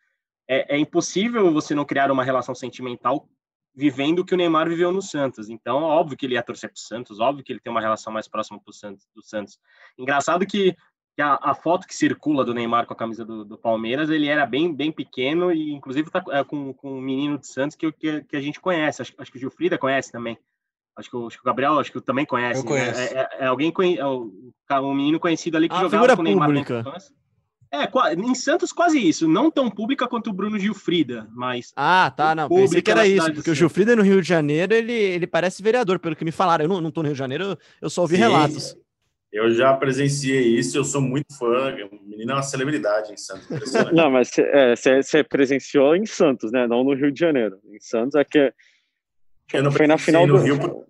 é, é, impossível você não criar uma relação sentimental vivendo o que o Neymar viveu no Santos. Então, óbvio que ele ia torcer para o Santos, óbvio que ele tem uma relação mais próxima pro Santos, do Santos. Engraçado que que a, a, foto que circula do Neymar com a camisa do, do, Palmeiras, ele era bem, bem pequeno e inclusive tá é, com, com um menino de Santos que, que, que a gente conhece, acho, acho que o Gilfrida conhece também. Acho que, o, acho que o Gabriel, acho que também conhece. Eu conheço. Né? É, é, é, alguém, é um, menino conhecido ali que a jogava com o Neymar. Pública. É, em Santos quase isso, não tão pública quanto o Bruno Gilfrida, mas... Ah, tá, não, pensei que era isso, porque o Gilfrida no Rio de Janeiro, ele, ele parece vereador, pelo que me falaram, eu não, não tô no Rio de Janeiro, eu só ouvi Sim, relatos. Eu já presenciei isso, eu sou muito fã, o menino é uma celebridade em Santos. não, mas você é, presenciou em Santos, né, não no Rio de Janeiro, em Santos é que... Eu não foi na final do... Rio,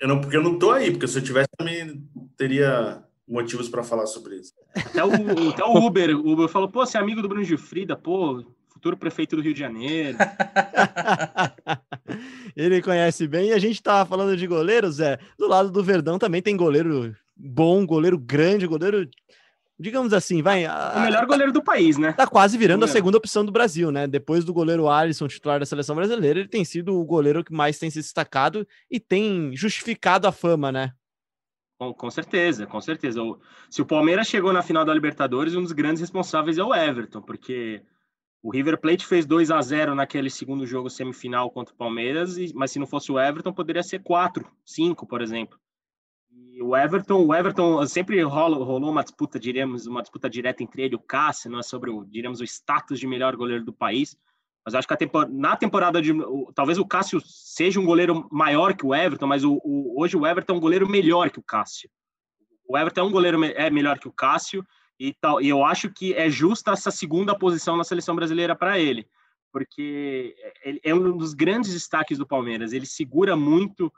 eu não, porque eu não tô aí, porque se eu tivesse também teria motivos para falar sobre isso. Até o, até o Uber, o Uber falou, pô, você é amigo do Bruno Gilfrida, pô, futuro prefeito do Rio de Janeiro. Ele conhece bem. E a gente tava falando de goleiros, Zé. Do lado do Verdão também tem goleiro bom, goleiro grande, goleiro digamos assim, vai. O melhor goleiro do país, né? Tá quase virando a segunda opção do Brasil, né? Depois do goleiro Alisson, titular da seleção brasileira, ele tem sido o goleiro que mais tem se destacado e tem justificado a fama, né? Com, com certeza, com certeza. O, se o Palmeiras chegou na final da Libertadores, um dos grandes responsáveis é o Everton, porque o River Plate fez 2 a 0 naquele segundo jogo semifinal contra o Palmeiras, mas se não fosse o Everton, poderia ser 4, 5, por exemplo. E o Everton, o Everton sempre rolou, rolou uma disputa, diríamos, uma disputa direta entre ele e o Cássio, não é sobre o, diríamos, o status de melhor goleiro do país. Mas acho que na temporada de. O, talvez o Cássio seja um goleiro maior que o Everton, mas o, o, hoje o Everton é um goleiro melhor que o Cássio. O Everton é um goleiro é melhor que o Cássio, e, tal, e eu acho que é justa essa segunda posição na seleção brasileira para ele, porque ele é um dos grandes destaques do Palmeiras. Ele segura muito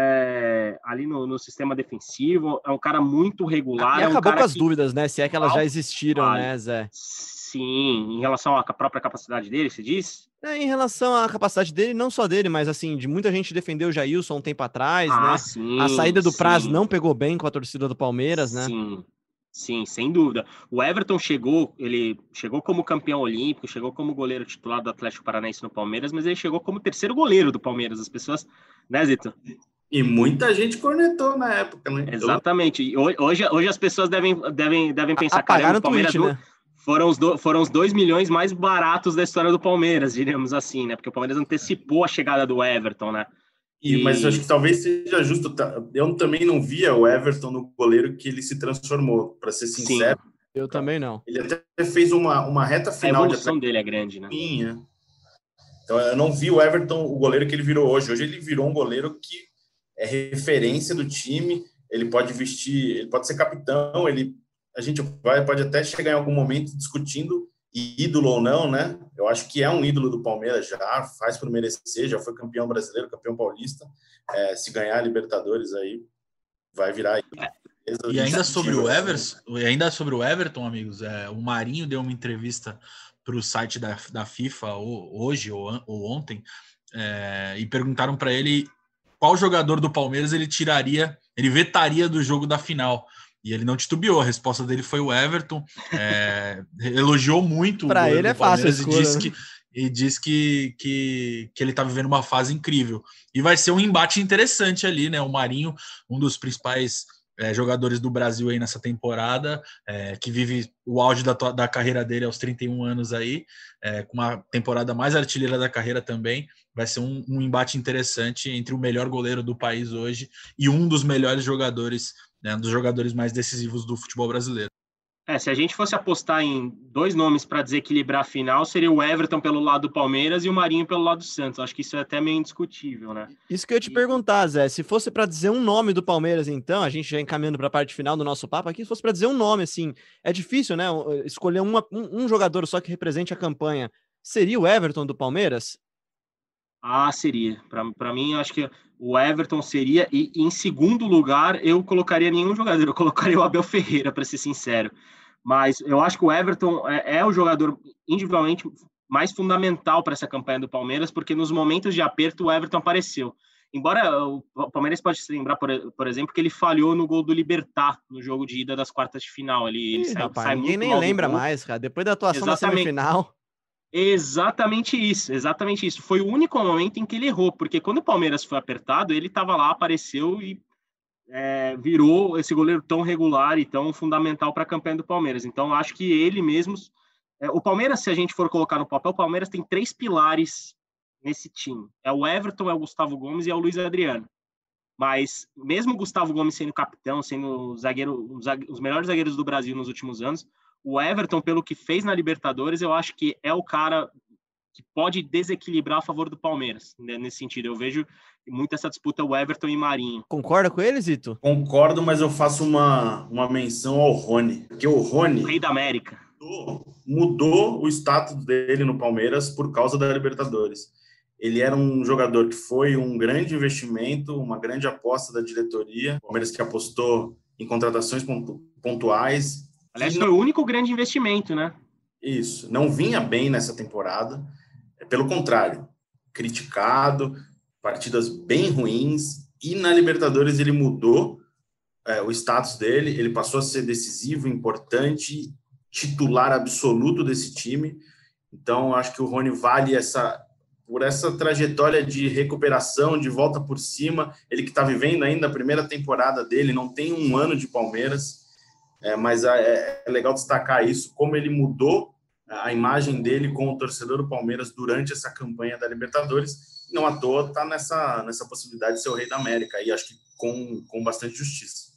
é, ali no, no, sistema defensivo, é um cara muito regular. E é um acabou com as que... dúvidas, né? Se é que elas já existiram, né, Zé? Sim, em relação à própria capacidade dele, você diz? É, em relação à capacidade dele, não só dele, mas assim, de muita gente defendeu o Jailson um tempo atrás, ah, né? Sim, a saída do sim. prazo não pegou bem com a torcida do Palmeiras, né? Sim, sim, sem dúvida. O Everton chegou, ele chegou como campeão olímpico, chegou como goleiro titular do Atlético Paranaense no Palmeiras, mas ele chegou como terceiro goleiro do Palmeiras. As pessoas, né, Zito? E muita gente cornetou na época, né? Exatamente. E hoje, hoje as pessoas devem, devem, devem pensar, cara, o Palmeiras tweet, né? foram os, do, foram os 2 milhões mais baratos da história do Palmeiras, diríamos assim, né? Porque o Palmeiras antecipou a chegada do Everton, né? E... Mas acho que talvez seja justo. Eu também não via o Everton no goleiro que ele se transformou, para ser sincero. Sim, eu também não. Ele até fez uma, uma reta final. A evolução de dele é grande, né? Então eu não vi o Everton, o goleiro que ele virou hoje. Hoje ele virou um goleiro que é referência do time. Ele pode vestir, ele pode ser capitão, ele a gente vai, pode até chegar em algum momento discutindo ídolo ou não, né? Eu acho que é um ídolo do Palmeiras já, faz por merecer, já foi campeão brasileiro, campeão paulista. É, se ganhar a Libertadores aí, vai virar. E ainda sobre o Everton, e ainda sobre o Everton, amigos, é, o Marinho deu uma entrevista para o site da, da FIFA hoje ou, ou ontem é, e perguntaram para ele qual jogador do Palmeiras ele tiraria, ele vetaria do jogo da final. E ele não titubeou, a resposta dele foi o Everton. É, elogiou muito Para ele é fácil e disse né? que e diz que, que, que ele está vivendo uma fase incrível. E vai ser um embate interessante ali, né? O Marinho, um dos principais é, jogadores do Brasil aí nessa temporada, é, que vive o auge da, da carreira dele aos 31 anos aí, é, com uma temporada mais artilheira da carreira também. Vai ser um, um embate interessante entre o melhor goleiro do país hoje e um dos melhores jogadores né, dos jogadores mais decisivos do futebol brasileiro. É, se a gente fosse apostar em dois nomes para desequilibrar a final, seria o Everton pelo lado do Palmeiras e o Marinho pelo lado do Santos. Acho que isso é até meio indiscutível, né? Isso que eu ia te e... perguntar, Zé. Se fosse para dizer um nome do Palmeiras, então, a gente já encaminhando para a parte final do nosso papo aqui, se fosse para dizer um nome, assim, é difícil, né? Escolher uma, um, um jogador só que represente a campanha. Seria o Everton do Palmeiras? Ah, seria. Para mim, acho que o Everton seria. E em segundo lugar, eu colocaria nenhum jogador. Eu colocaria o Abel Ferreira, para ser sincero. Mas eu acho que o Everton é, é o jogador individualmente mais fundamental para essa campanha do Palmeiras, porque nos momentos de aperto o Everton apareceu. Embora o Palmeiras pode se lembrar, por, por exemplo, que ele falhou no gol do Libertar no jogo de ida das quartas de final. Ele Ih, sai, rapaz, sai ninguém nem lembra mais, cara. Depois da atuação Exatamente. na semifinal. Exatamente isso, exatamente isso. Foi o único momento em que ele errou, porque quando o Palmeiras foi apertado, ele estava lá, apareceu e é, virou esse goleiro tão regular e tão fundamental para a campanha do Palmeiras. Então, acho que ele mesmo. É, o Palmeiras, se a gente for colocar no papel, o Palmeiras tem três pilares nesse time: é o Everton, é o Gustavo Gomes e é o Luiz Adriano. Mas, mesmo o Gustavo Gomes sendo capitão, sendo zagueiro, os melhores zagueiros do Brasil nos últimos anos, o Everton, pelo que fez na Libertadores, eu acho que é o cara que pode desequilibrar a favor do Palmeiras, né, nesse sentido. Eu vejo muito essa disputa o Everton e Marinho. Concorda com ele, Zito? Concordo, mas eu faço uma, uma menção ao Rony, porque o Rony... O rei da América. Mudou, mudou o status dele no Palmeiras por causa da Libertadores. Ele era um jogador que foi um grande investimento, uma grande aposta da diretoria. O Palmeiras que apostou em contratações pontuais. Aliás, foi o único grande investimento, né? Isso. Não vinha bem nessa temporada pelo contrário, criticado, partidas bem ruins, e na Libertadores ele mudou é, o status dele, ele passou a ser decisivo, importante, titular absoluto desse time. Então, acho que o Rony vale essa por essa trajetória de recuperação, de volta por cima, ele que está vivendo ainda a primeira temporada dele, não tem um ano de Palmeiras, é, mas é, é legal destacar isso, como ele mudou a imagem dele com o torcedor do Palmeiras durante essa campanha da Libertadores. Não à toa está nessa, nessa possibilidade de ser o rei da América, e acho que com, com bastante justiça.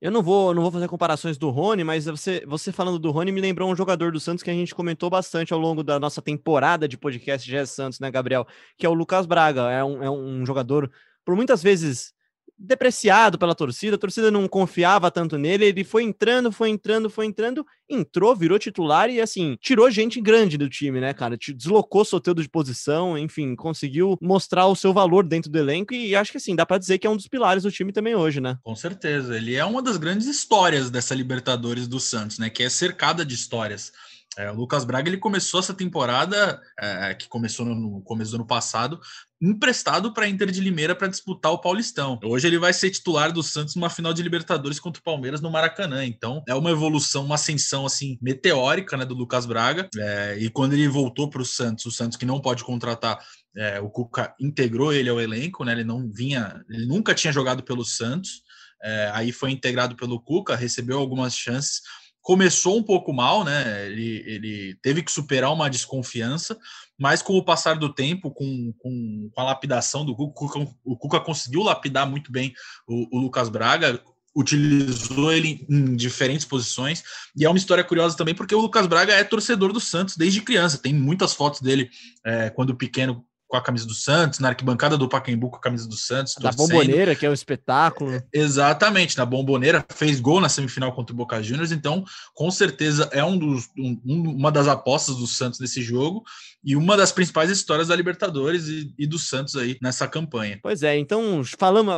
Eu não vou, não vou fazer comparações do Rony, mas você, você falando do Rony me lembrou um jogador do Santos que a gente comentou bastante ao longo da nossa temporada de podcast GS Santos, né, Gabriel? Que é o Lucas Braga. É um, é um jogador, por muitas vezes, depreciado pela torcida, a torcida não confiava tanto nele, ele foi entrando, foi entrando, foi entrando, entrou, virou titular e assim, tirou gente grande do time, né, cara? Deslocou Soteudo de posição, enfim, conseguiu mostrar o seu valor dentro do elenco e acho que assim, dá para dizer que é um dos pilares do time também hoje, né? Com certeza, ele é uma das grandes histórias dessa Libertadores do Santos, né, que é cercada de histórias. É, o Lucas Braga ele começou essa temporada, é, que começou no, no, começo do ano passado, emprestado para a Inter de Limeira para disputar o Paulistão. Hoje ele vai ser titular do Santos numa final de Libertadores contra o Palmeiras no Maracanã. Então é uma evolução, uma ascensão assim meteórica né, do Lucas Braga. É, e quando ele voltou para o Santos, o Santos que não pode contratar é, o Cuca integrou ele ao elenco, né? Ele não vinha, ele nunca tinha jogado pelo Santos. É, aí foi integrado pelo Cuca, recebeu algumas chances, começou um pouco mal, né? Ele, ele teve que superar uma desconfiança, mas com o passar do tempo, com, com, com a lapidação do Cuca, o Cuca conseguiu lapidar muito bem o, o, Lucas Braga, utilizou ele em diferentes posições, e é uma história curiosa também, porque o Lucas Braga é torcedor do Santos desde criança, tem muitas fotos dele é, quando pequeno com a camisa do Santos, na arquibancada do Pacaembu com a camisa do Santos. Da Bomboneira, que é um espetáculo. É, exatamente, na Bomboneira, fez gol na semifinal contra o Boca Juniors, então com certeza é um dos, um, uma das apostas do Santos nesse jogo e uma das principais histórias da Libertadores e, e do Santos aí nessa campanha. Pois é, então falamos,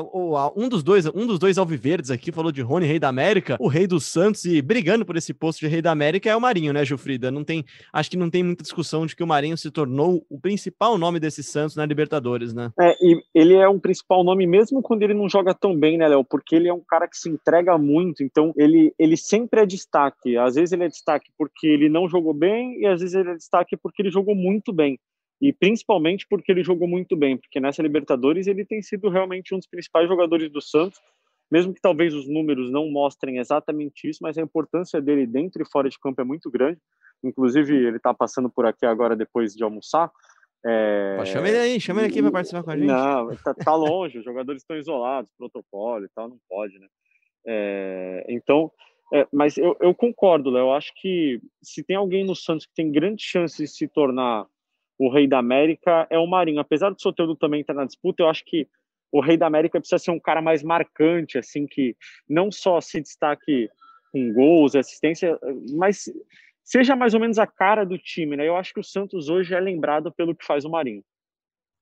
um dos dois, um dos dois alviverdes aqui falou de Rony, rei da América, o rei do Santos e brigando por esse posto de rei da América é o Marinho, né, Gilfrida? Não tem, acho que não tem muita discussão de que o Marinho se tornou o principal nome desse Santos na Libertadores, né? É, e ele é um principal nome mesmo quando ele não joga tão bem, né, Léo? Porque ele é um cara que se entrega muito, então ele, ele sempre é destaque. Às vezes ele é destaque porque ele não jogou bem e às vezes ele é destaque porque ele jogou muito bem. E principalmente porque ele jogou muito bem, porque nessa Libertadores ele tem sido realmente um dos principais jogadores do Santos, mesmo que talvez os números não mostrem exatamente isso, mas a importância dele dentro e fora de campo é muito grande. Inclusive, ele está passando por aqui agora depois de almoçar. É... Pô, chama ele aí, chama ele aqui para participar com a gente. Não, tá, tá longe, os jogadores estão isolados, protocolo e tal, não pode, né? É, então, é, mas eu, eu concordo, Léo. Eu acho que se tem alguém no Santos que tem grande chance de se tornar o Rei da América, é o Marinho. Apesar do Soteldo também estar na disputa, eu acho que o Rei da América precisa ser um cara mais marcante, assim, que não só se destaque com gols, assistência, mas seja mais ou menos a cara do time, né? Eu acho que o Santos hoje é lembrado pelo que faz o Marinho.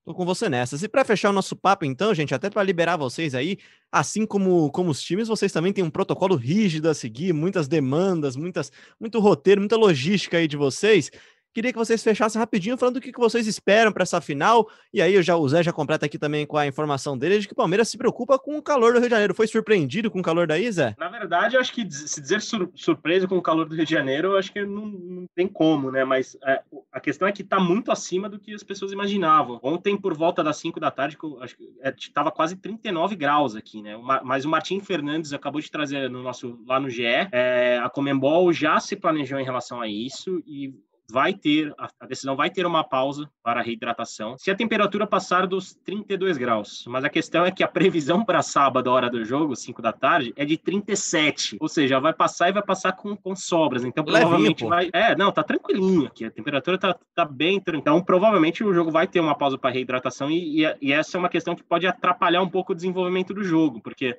Tô com você nessas. E para fechar o nosso papo, então, gente, até para liberar vocês aí, assim como, como os times, vocês também têm um protocolo rígido a seguir, muitas demandas, muitas, muito roteiro, muita logística aí de vocês. Queria que vocês fechassem rapidinho falando o que vocês esperam para essa final. E aí, já, o Zé já completa aqui também com a informação dele de que o Palmeiras se preocupa com o calor do Rio de Janeiro. Foi surpreendido com o calor daí, Zé? Na verdade, eu acho que se dizer sur surpreso com o calor do Rio de Janeiro, eu acho que não, não tem como, né? Mas é, a questão é que está muito acima do que as pessoas imaginavam. Ontem, por volta das 5 da tarde, acho que estava é, quase 39 graus aqui, né? Mas o Martim Fernandes acabou de trazer no nosso lá no GE. É, a Comembol já se planejou em relação a isso e vai ter, a decisão vai ter uma pausa para a reidratação se a temperatura passar dos 32 graus. Mas a questão é que a previsão para sábado, a hora do jogo, 5 da tarde, é de 37. Ou seja, vai passar e vai passar com, com sobras. Então, provavelmente Levinho, vai. É, não, tá tranquilinho aqui. A temperatura tá, tá bem. Então, provavelmente o jogo vai ter uma pausa para reidratação e, e, e essa é uma questão que pode atrapalhar um pouco o desenvolvimento do jogo, porque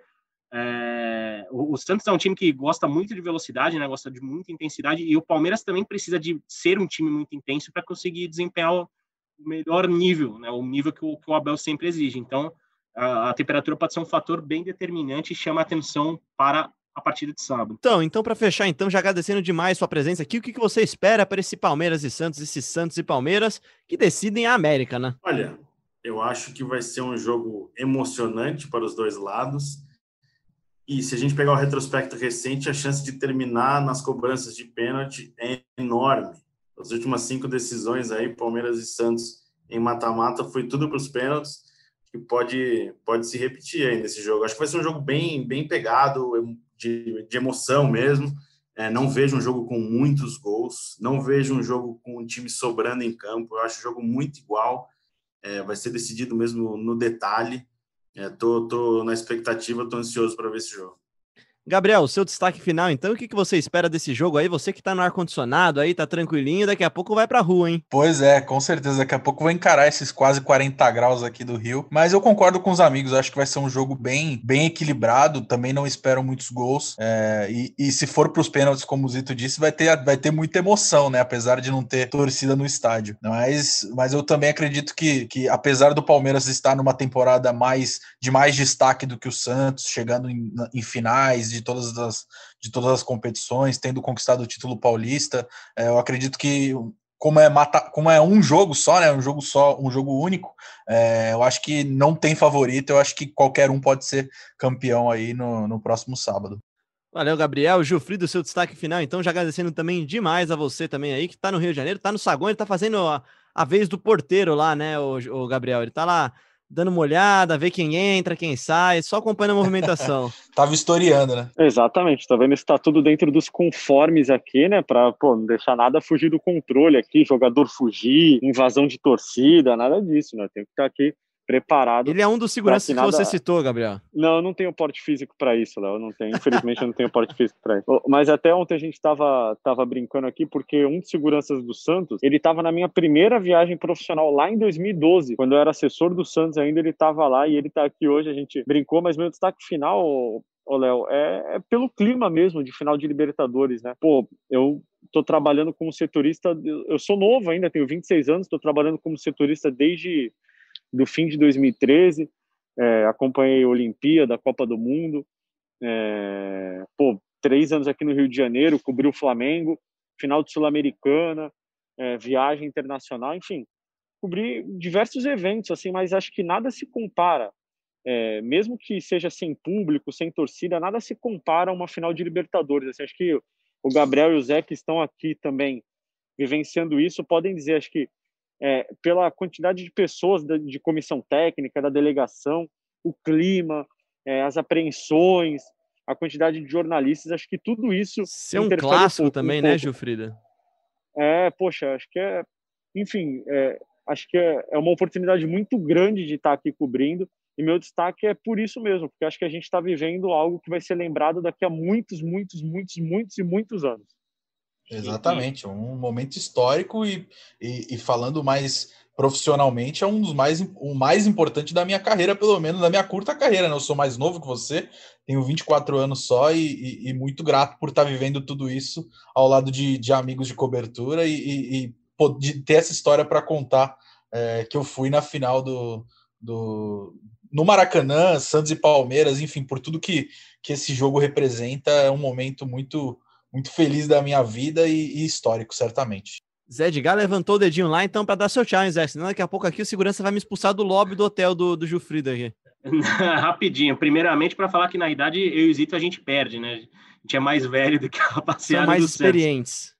é, o, o, Santos é um time que gosta muito de velocidade, né? Gosta de muita intensidade e o Palmeiras também precisa de ser um time muito intenso para conseguir desempenhar o, o, melhor nível, né? O nível que o, que o Abel sempre exige. Então, a, a, temperatura pode ser um fator bem determinante e chama atenção para a partida de sábado. Então, então para fechar, então já agradecendo demais sua presença aqui, o que, que você espera para esse Palmeiras e Santos, esses Santos e Palmeiras que decidem a América, né? Olha, eu acho que vai ser um jogo emocionante para os dois lados e se a gente pegar o retrospecto recente, a chance de terminar nas cobranças de pênalti é enorme. As últimas cinco decisões aí, Palmeiras e Santos em mata-mata, foi tudo para os pênaltis, que pode, pode se repetir aí nesse jogo. Acho que vai ser um jogo bem, bem pegado, de, de emoção mesmo. É, não vejo um jogo com muitos gols, não vejo um jogo com um time sobrando em campo. Eu acho o jogo muito igual. É, vai ser decidido mesmo no detalhe. É, tô, tô na expectativa, tô ansioso para ver esse jogo. Gabriel, seu destaque final, então, o que, que você espera desse jogo aí? Você que tá no ar-condicionado aí, tá tranquilinho, daqui a pouco vai pra rua, hein? Pois é, com certeza, daqui a pouco vou encarar esses quase 40 graus aqui do Rio, mas eu concordo com os amigos, acho que vai ser um jogo bem, bem equilibrado, também não espero muitos gols, é, e, e, se for pros pênaltis, como o Zito disse, vai ter, vai ter muita emoção, né, apesar de não ter torcida no estádio, mas, mas eu também acredito que, que apesar do Palmeiras estar numa temporada mais de mais destaque do que o Santos, chegando em, em finais, de todas as, de todas as competições, tendo conquistado o título paulista. É, eu acredito que como é, mata, como é um jogo só, né? Um jogo só, um jogo único. É, eu acho que não tem favorito. Eu acho que qualquer um pode ser campeão aí no, no próximo sábado. Valeu, Gabriel. Gilfrido, seu destaque final. Então, já agradecendo também demais a você também aí, que tá no Rio de Janeiro, tá no saguão, ele tá fazendo a, a vez do porteiro lá, né, o, o Gabriel? Ele tá lá dando uma olhada, ver quem entra, quem sai, só acompanhando a movimentação. Tava historiando, né? Exatamente, tá vendo? Está tudo dentro dos conformes aqui, né? Pra pô, não deixar nada fugir do controle aqui, jogador fugir, invasão de torcida, nada disso, né? Tem que estar aqui preparado. Ele é um dos seguranças que, nada... você citou, Gabriel. Não, eu não tenho porte físico para isso, Léo. Não tenho. Infelizmente, eu não tenho porte físico para isso. Mas até ontem a gente estava tava brincando aqui porque um dos seguranças do Santos, ele estava na minha primeira viagem profissional lá em 2012, quando eu era assessor do Santos ainda, ele estava lá e ele está aqui hoje. A gente brincou, mas meu destaque final, ô Léo, é, é, pelo clima mesmo de final de Libertadores, né? Pô, eu tô trabalhando como setorista, eu sou novo ainda, tenho 26 anos, estou trabalhando como setorista desde do fim de 2013, é, acompanhei a Olimpíada, a Copa do Mundo, é, pô, três anos aqui no Rio de Janeiro, cobri o Flamengo, final de Sul-Americana, é, viagem internacional, enfim, cobri diversos eventos, assim, mas acho que nada se compara, é, mesmo que seja sem público, sem torcida, nada se compara a uma final de Libertadores. Assim, acho que o Gabriel e o Zé que estão aqui também vivenciando isso podem dizer, acho que é, pela quantidade de pessoas da, de comissão técnica, da delegação, o clima, é, as apreensões, a quantidade de jornalistas, acho que tudo isso. Ser um clássico um também, um né, Gilfrida? É, poxa, acho que é. Enfim, é, acho que é, é uma oportunidade muito grande de estar aqui cobrindo. E meu destaque é por isso mesmo, porque acho que a gente está vivendo algo que vai ser lembrado daqui a muitos, muitos, muitos, muitos e muitos anos. Exatamente, um momento histórico e, e, e, falando mais profissionalmente, é um dos mais, o mais importante da minha carreira, pelo menos da minha curta carreira. Né? Eu sou mais novo que você, tenho 24 anos só e, e muito grato por estar vivendo tudo isso ao lado de, de amigos de cobertura e, de ter essa história para contar é, que eu fui na final do, do no Maracanã, Santos e Palmeiras, enfim, por tudo que, que esse jogo representa, é um momento muito muito feliz da minha vida e, e histórico, certamente. Zé Edgar levantou o dedinho lá, então, para dar seu tchau, hein, Zé? Senão daqui a pouco aqui o segurança vai me expulsar do lobby do hotel do, do Gilfrida aqui. Rapidinho. Primeiramente, para falar que na idade eu e o Zito a gente perde, né? A gente é mais velho do que a rapaziada. São mais do Santos. experientes.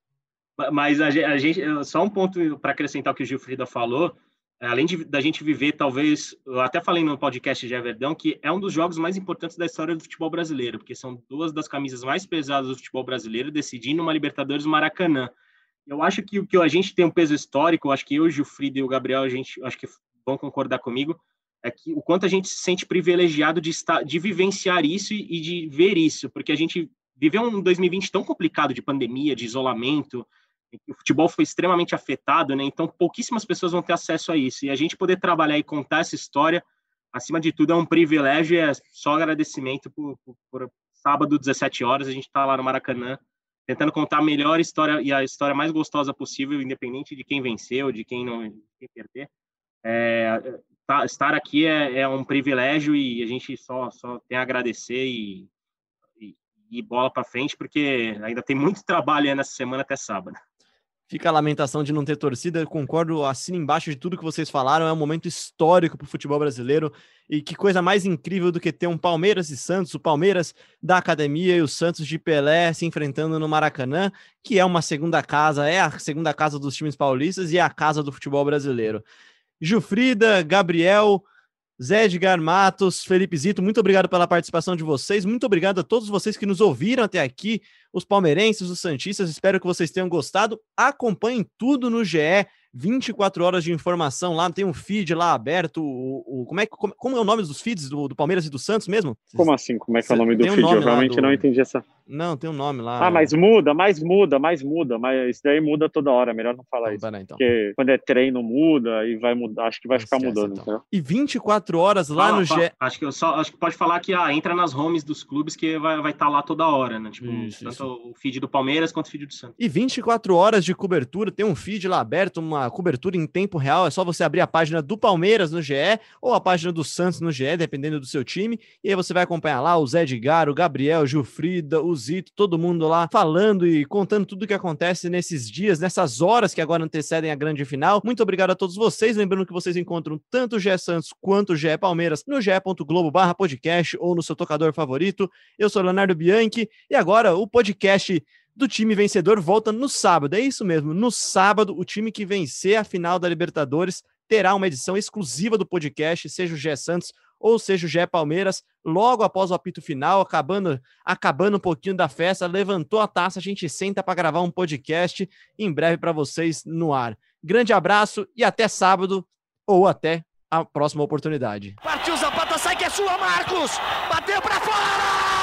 Mas a, ge- a gente, só um ponto para acrescentar o que o Gilfrida falou, além de, da gente viver, talvez, eu até falei no podcast de Everdão, que é um dos jogos mais importantes da história do futebol brasileiro, porque são duas das camisas mais pesadas do futebol brasileiro decidindo uma Libertadores Maracanã. Eu acho que o que a gente tem um peso histórico, acho que eu, Gilfrida e o Gabriel, a gente acho que vão concordar comigo, é que o quanto a gente se sente privilegiado de estar, de vivenciar isso e, de ver isso, porque a gente viveu um 2020 tão complicado de pandemia, de isolamento, o futebol foi extremamente afetado, né? Então pouquíssimas pessoas vão ter acesso a isso. E a gente poder trabalhar e contar essa história, acima de tudo, é um privilégio e é só agradecimento por, por, por sábado, 17 horas, a gente está lá no Maracanã, tentando contar a melhor história e a história mais gostosa possível, independente de quem venceu, de quem não de quem perder. É, tá- estar aqui é, é um privilégio e a gente só, só tem a agradecer e, e, e bola para frente, porque ainda tem muito trabalho nessa semana até sábado. Fica a lamentação de não ter torcida. Concordo, assino embaixo de tudo que vocês falaram. É um momento histórico para o futebol brasileiro. E que coisa mais incrível do que ter um Palmeiras e Santos, o Palmeiras da academia e o Santos de Pelé se enfrentando no Maracanã, que é uma segunda casa, é a segunda casa dos times paulistas e é a casa do futebol brasileiro. Gilfrida, Gabriel, Zé Edgar Matos, Felipe Zito, muito obrigado pela participação de vocês. Muito obrigado a todos vocês que nos ouviram até aqui, os palmeirenses, os santistas. Espero que vocês tenham gostado. Acompanhem tudo no GE. 24 horas de informação lá, tem um feed lá aberto. O, o- como, é, como, como é o nome dos feeds do, do Palmeiras e do Santos mesmo? Como assim? Como é que é o nome do um feed? nome Eu realmente do- não entendi essa. Não, tem um nome lá. Ah, mas muda, mais muda, mais muda. Mas isso daí muda toda hora. Melhor não falar Então, isso. então. Porque quando é treino, muda e vai mudar. Acho que vai Não ficar esquece, mudando. então. E 24 horas lá Fala, no fala. GE. Acho que eu só acho que pode falar que ah, entra nas homes dos clubes que vai estar vai tá lá toda hora, né? Tipo, Isso, tanto isso. o feed do Palmeiras quanto o feed do Santos. E 24 horas de cobertura, tem um feed lá aberto, uma cobertura em tempo real. É só você abrir a página do Palmeiras no GE ou a página do Santos no GE, dependendo do seu time. E aí você vai acompanhar lá o Zé Edgar, o Gabriel, o Gilfrida, o Todo mundo lá falando e contando tudo o que acontece nesses dias, nessas horas que agora antecedem a grande final. Muito obrigado a todos vocês. Lembrando que vocês encontram tanto o GE Santos quanto o GE Palmeiras no ge.globo barra podcast ou no seu tocador favorito. Eu sou Leonardo Bianchi e agora o podcast do time vencedor volta no sábado. É isso mesmo. No sábado, o time que vencer a final da Libertadores terá uma edição exclusiva do podcast, seja o Gé Santos ou seja o Gé Palmeiras, logo após o apito final, acabando, acabando um pouquinho da festa, levantou a taça, a gente senta para gravar um podcast em breve para vocês no ar. Grande abraço e até sábado ou até a próxima oportunidade. Partiu Zapata, sai que é sua, Marcos! Bateu pra fora!